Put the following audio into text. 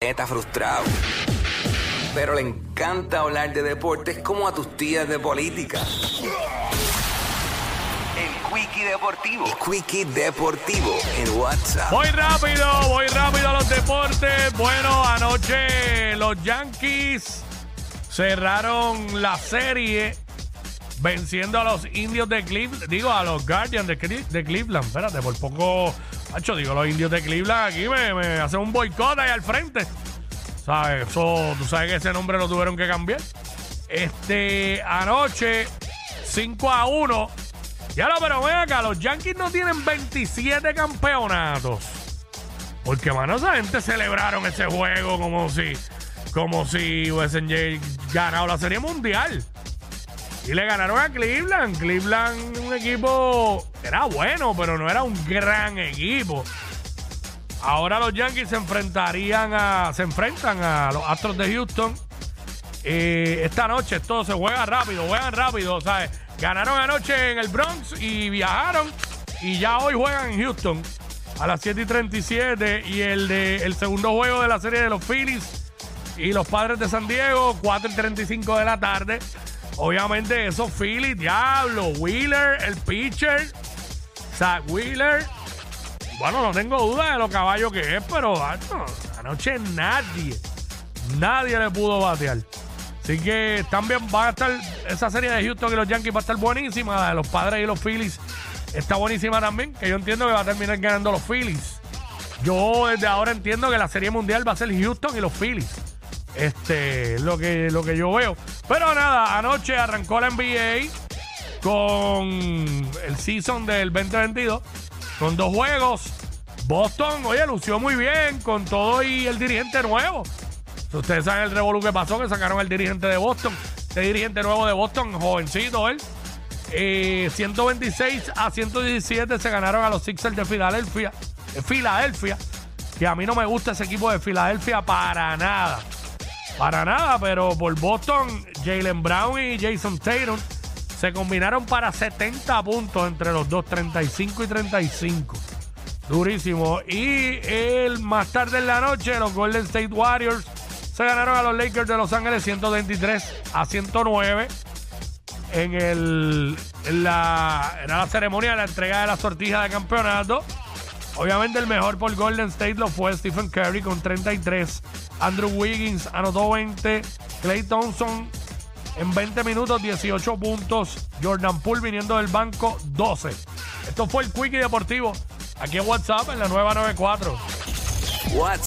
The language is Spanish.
Está frustrado. Pero le encanta hablar de deportes como a tus tías de política. El Quickie Deportivo. El Quickie Deportivo en WhatsApp. Voy rápido, voy rápido a los deportes. Bueno, anoche los Yankees cerraron la serie venciendo a los indios de Cleveland, digo a los Guardians de, de Cleveland. Espérate, por poco, macho, digo los indios de Cleveland aquí me, hacen un boicot ahí al frente. ¿Sabes? Eso, tú sabes que ese nombre lo tuvieron que cambiar. Este, anoche, 5 a 1. Ya lo, pero ven acá, los Yankees no tienen 27 campeonatos. Porque, mano, esa gente celebraron ese juego como si, como si hubiesen ganado la Serie Mundial. Y le ganaron a Cleveland. Cleveland, un equipo, era bueno, pero no era un gran equipo. Ahora los Yankees se enfrentarían a, se enfrentan a los Astros de Houston. Esta noche todo se juega rápido, juegan rápido, ¿sabes? Ganaron anoche en el Bronx y viajaron y ya hoy juegan en Houston a las 7 y 37 y el, de, el segundo juego de la serie de los Phillies y los Padres de San Diego 4 y 35 de la tarde. Obviamente esos Phillies, diablo, Wheeler, el pitcher, Zach Wheeler. Bueno, no tengo duda de lo caballo que es, pero macho, anoche nadie, nadie le pudo batear. Así que también va a estar esa serie de Houston y los Yankees va a estar buenísima. La de los padres y los Phillies está buenísima también, que yo entiendo que va a terminar ganando los Phillies. Yo desde ahora entiendo que la serie mundial va a ser Houston y los Phillies. Este es lo que, lo que yo veo. Pero nada, anoche arrancó la NBA con el season del 2022, con dos juegos. Boston, oye, lució muy bien con todo y el dirigente nuevo. Ustedes saben el revolú que pasó, que sacaron al dirigente de Boston. Este dirigente nuevo de Boston, jovencito él. Eh, 126 a 117 se ganaron a los Sixers de Filadelfia. De Filadelfia. Que a mí no me gusta ese equipo de Filadelfia para nada. Para nada, pero por Boston, Jalen Brown y Jason Tatum se combinaron para 70 puntos entre los dos, 35 y 35. Durísimo. Y el más tarde en la noche, los Golden State Warriors se ganaron a los Lakers de Los Ángeles 123 a 109 en el en la, la ceremonia de la entrega de la sortija de campeonato. Obviamente el mejor por Golden State lo fue Stephen Curry con 33. Andrew Wiggins anotó 20. Clay Thompson en 20 minutos 18 puntos. Jordan Poole viniendo del banco 12. Esto fue el Quickie Deportivo. Aquí en WhatsApp en la nueva 94. WhatsApp.